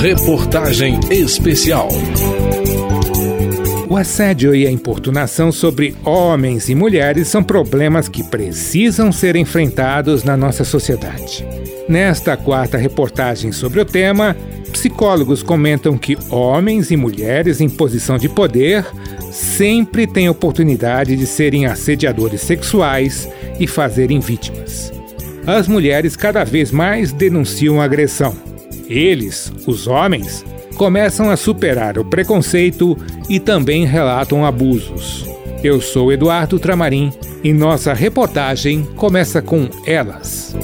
Reportagem Especial. O assédio e a importunação sobre homens e mulheres são problemas que precisam ser enfrentados na nossa sociedade. Nesta quarta reportagem sobre o tema, psicólogos comentam que homens e mulheres em posição de poder sempre têm oportunidade de serem assediadores sexuais e fazerem vítimas. As mulheres cada vez mais denunciam agressão. Eles, os homens, começam a superar o preconceito e também relatam abusos. Eu sou Eduardo Tramarim e nossa reportagem começa com elas.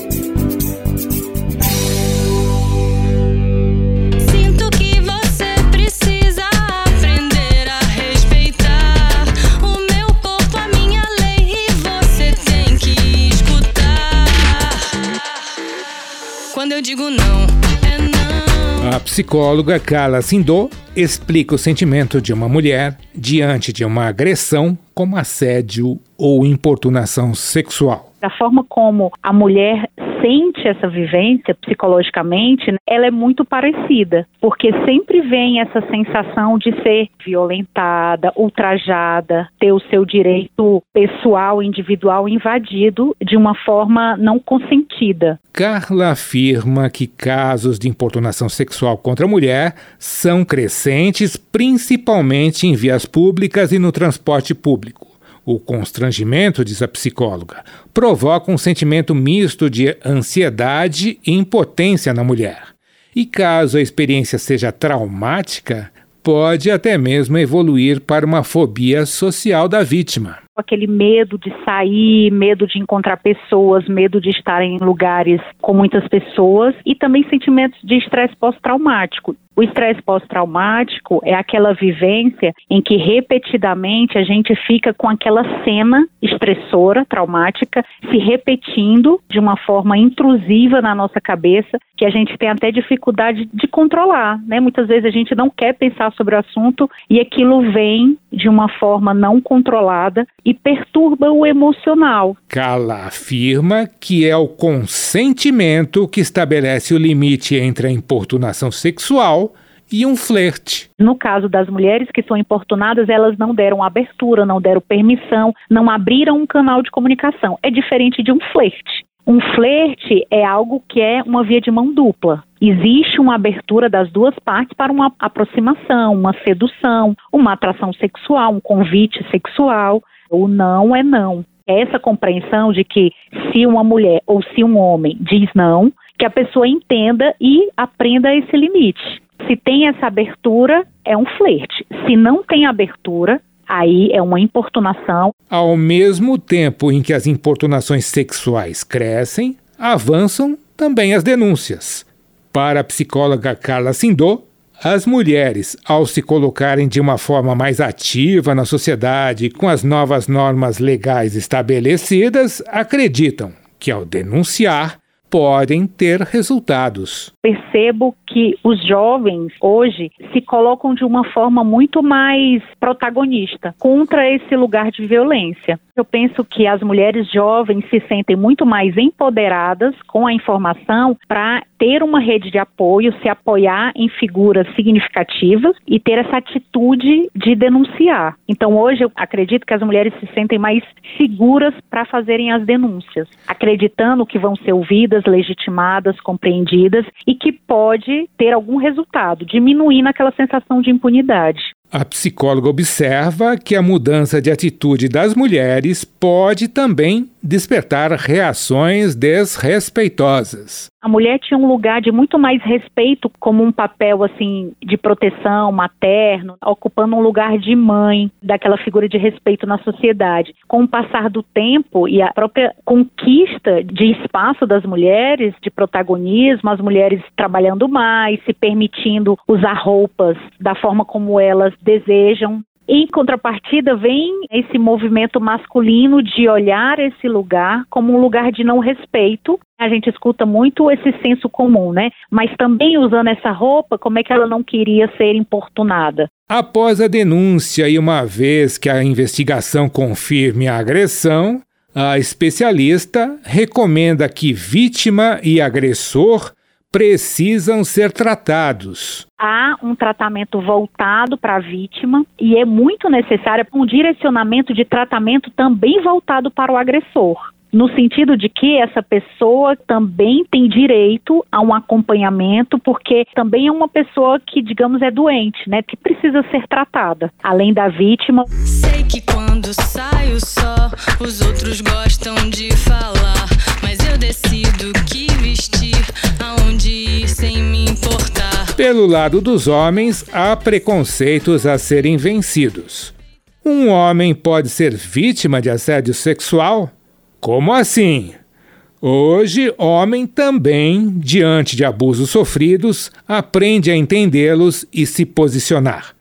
A psicóloga Carla Sindô explica o sentimento de uma mulher diante de uma agressão como assédio ou importunação sexual. A forma como a mulher sente essa vivência psicologicamente, né, ela é muito parecida, porque sempre vem essa sensação de ser violentada, ultrajada, ter o seu direito pessoal, individual invadido de uma forma não consentida. Carla afirma que casos de importunação sexual contra a mulher são crescentes, principalmente em vias públicas e no transporte público. O constrangimento, diz a psicóloga, provoca um sentimento misto de ansiedade e impotência na mulher. E caso a experiência seja traumática, pode até mesmo evoluir para uma fobia social da vítima aquele medo de sair, medo de encontrar pessoas, medo de estar em lugares com muitas pessoas e também sentimentos de estresse pós-traumático. O estresse pós-traumático é aquela vivência em que repetidamente a gente fica com aquela cena estressora, traumática, se repetindo de uma forma intrusiva na nossa cabeça, que a gente tem até dificuldade de controlar, né? Muitas vezes a gente não quer pensar sobre o assunto e aquilo vem de uma forma não controlada e perturba o emocional. Kala afirma que é o consentimento que estabelece o limite entre a importunação sexual e um flerte. No caso das mulheres que são importunadas, elas não deram abertura, não deram permissão, não abriram um canal de comunicação. É diferente de um flerte. Um flerte é algo que é uma via de mão dupla. Existe uma abertura das duas partes para uma aproximação, uma sedução, uma atração sexual, um convite sexual. O não é não. É essa compreensão de que se uma mulher ou se um homem diz não, que a pessoa entenda e aprenda esse limite. Se tem essa abertura, é um flerte. Se não tem abertura, aí é uma importunação. Ao mesmo tempo em que as importunações sexuais crescem, avançam também as denúncias. Para a psicóloga Carla Sindô, as mulheres, ao se colocarem de uma forma mais ativa na sociedade com as novas normas legais estabelecidas, acreditam que, ao denunciar, podem ter resultados. Percebo que os jovens hoje se colocam de uma forma muito mais protagonista contra esse lugar de violência. Eu penso que as mulheres jovens se sentem muito mais empoderadas com a informação para ter uma rede de apoio, se apoiar em figuras significativas e ter essa atitude de denunciar. Então, hoje eu acredito que as mulheres se sentem mais seguras para fazerem as denúncias, acreditando que vão ser ouvidas, legitimadas, compreendidas e que pode ter algum resultado, diminuindo aquela sensação de impunidade. A psicóloga observa que a mudança de atitude das mulheres pode também despertar reações desrespeitosas. A mulher tinha um lugar de muito mais respeito como um papel assim de proteção materno, ocupando um lugar de mãe, daquela figura de respeito na sociedade. Com o passar do tempo e a própria conquista de espaço das mulheres, de protagonismo, as mulheres trabalhando mais, se permitindo usar roupas da forma como elas desejam, em contrapartida, vem esse movimento masculino de olhar esse lugar como um lugar de não respeito. A gente escuta muito esse senso comum, né? Mas também usando essa roupa, como é que ela não queria ser importunada? Após a denúncia e uma vez que a investigação confirme a agressão, a especialista recomenda que vítima e agressor precisam ser tratados. Há um tratamento voltado para a vítima e é muito necessário um direcionamento de tratamento também voltado para o agressor no sentido de que essa pessoa também tem direito a um acompanhamento, porque também é uma pessoa que, digamos, é doente, né, que precisa ser tratada, além da vítima. Sei que quando saio só, os outros gostam de falar, Pelo lado dos homens, há preconceitos a serem vencidos. Um homem pode ser vítima de assédio sexual como assim? Hoje, homem também, diante de abusos sofridos, aprende a entendê-los e se posicionar.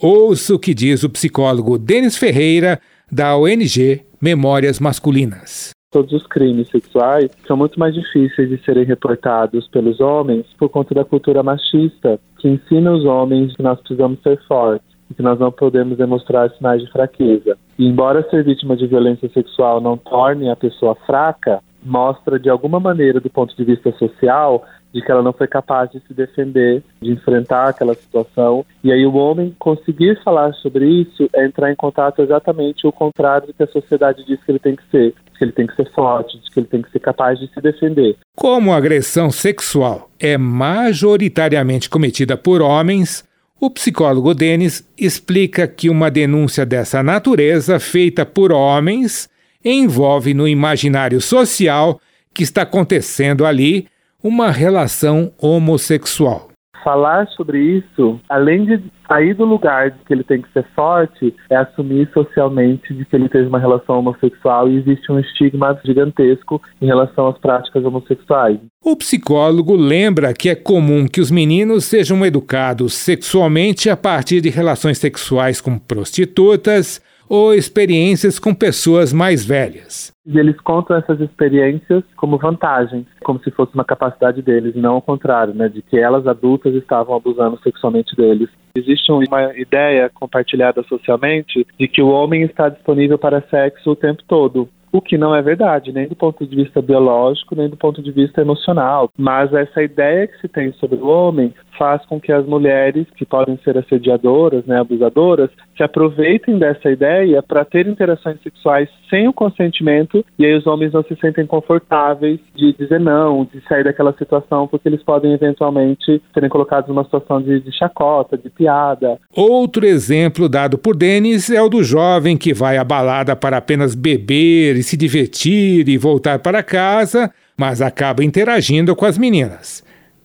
Ouça o que diz o psicólogo Denis Ferreira, da ONG Memórias Masculinas. Todos os crimes sexuais são muito mais difíceis de serem reportados pelos homens por conta da cultura machista, que ensina os homens que nós precisamos ser fortes e que nós não podemos demonstrar sinais de fraqueza. E embora ser vítima de violência sexual não torne a pessoa fraca, mostra de alguma maneira, do ponto de vista social, de que ela não foi capaz de se defender, de enfrentar aquela situação. E aí o homem conseguir falar sobre isso é entrar em contato exatamente o contrário do que a sociedade diz que ele tem que ser, que ele tem que ser forte, de que ele tem que ser capaz de se defender. Como a agressão sexual é majoritariamente cometida por homens, o psicólogo Denis explica que uma denúncia dessa natureza, feita por homens, envolve no imaginário social que está acontecendo ali uma relação homossexual falar sobre isso, além de sair do lugar de que ele tem que ser forte, é assumir socialmente de que ele teve uma relação homossexual e existe um estigma gigantesco em relação às práticas homossexuais. O psicólogo lembra que é comum que os meninos sejam educados sexualmente a partir de relações sexuais com prostitutas ou experiências com pessoas mais velhas. E eles contam essas experiências como vantagens, como se fosse uma capacidade deles, não ao contrário, né, de que elas adultas estavam abusando sexualmente deles. Existe uma ideia compartilhada socialmente de que o homem está disponível para sexo o tempo todo o que não é verdade, nem do ponto de vista biológico, nem do ponto de vista emocional. Mas essa ideia que se tem sobre o homem faz com que as mulheres, que podem ser assediadoras, né, abusadoras, se aproveitem dessa ideia para ter interações sexuais sem o consentimento e aí os homens não se sentem confortáveis de dizer não, de sair daquela situação, porque eles podem eventualmente serem colocados numa situação de, de chacota, de piada. Outro exemplo dado por Denis é o do jovem que vai à balada para apenas beber e se divertir e voltar para casa, mas acaba interagindo com as meninas.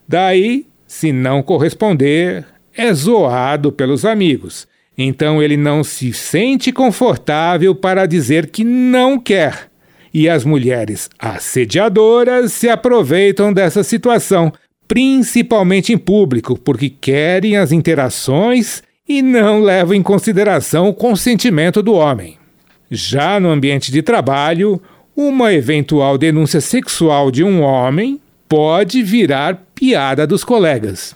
Daí se não corresponder, é zoado pelos amigos. Então ele não se sente confortável para dizer que não quer. E as mulheres assediadoras se aproveitam dessa situação, principalmente em público, porque querem as interações e não levam em consideração o consentimento do homem. Já no ambiente de trabalho, uma eventual denúncia sexual de um homem pode virar piada dos colegas.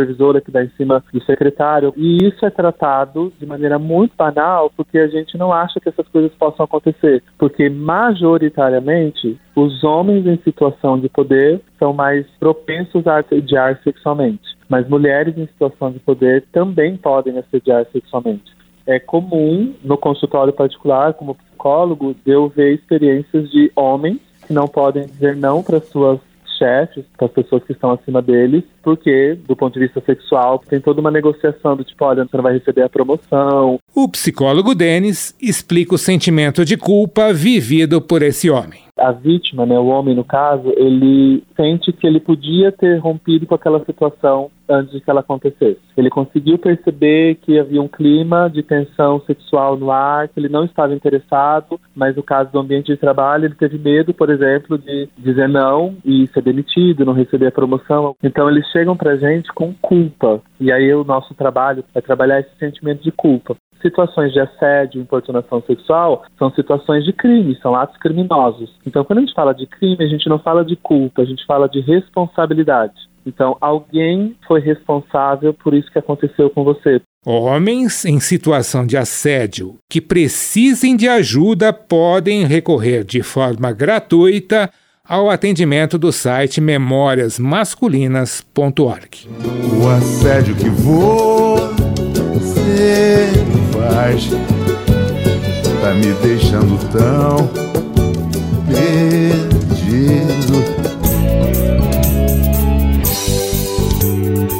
A supervisora que dá em cima do secretário, e isso é tratado de maneira muito banal, porque a gente não acha que essas coisas possam acontecer, porque majoritariamente os homens em situação de poder são mais propensos a assediar sexualmente, mas mulheres em situação de poder também podem assediar sexualmente. É comum no consultório particular, como psicólogo, eu ver experiências de homens que não podem dizer não para suas chefes, para as pessoas que estão acima deles, porque, do ponto de vista sexual, tem toda uma negociação do tipo, olha, você não vai receber a promoção. O psicólogo Denis explica o sentimento de culpa vivido por esse homem a vítima, né, o homem no caso, ele sente que ele podia ter rompido com aquela situação antes de que ela acontecesse. Ele conseguiu perceber que havia um clima de tensão sexual no ar, que ele não estava interessado, mas no caso do ambiente de trabalho, ele teve medo, por exemplo, de dizer não e ser demitido, não receber a promoção. Então eles chegam pra gente com culpa. E aí o nosso trabalho é trabalhar esse sentimento de culpa situações de assédio, importunação sexual são situações de crime, são atos criminosos. Então, quando a gente fala de crime, a gente não fala de culpa, a gente fala de responsabilidade. Então, alguém foi responsável por isso que aconteceu com você. Homens em situação de assédio que precisem de ajuda podem recorrer de forma gratuita ao atendimento do site memóriasmasculinas.org. O assédio que você faz tá me deixando tão perdido.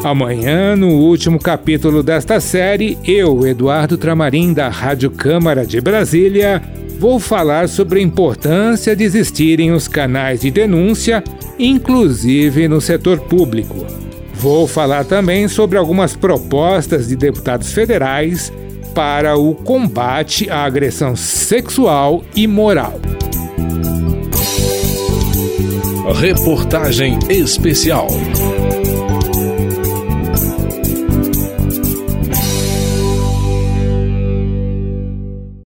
Amanhã, no último capítulo desta série, eu, Eduardo Tramarim, da Rádio Câmara de Brasília, vou falar sobre a importância de existirem os canais de denúncia, inclusive no setor público. Vou falar também sobre algumas propostas de deputados federais para o combate à agressão sexual e moral. Reportagem especial.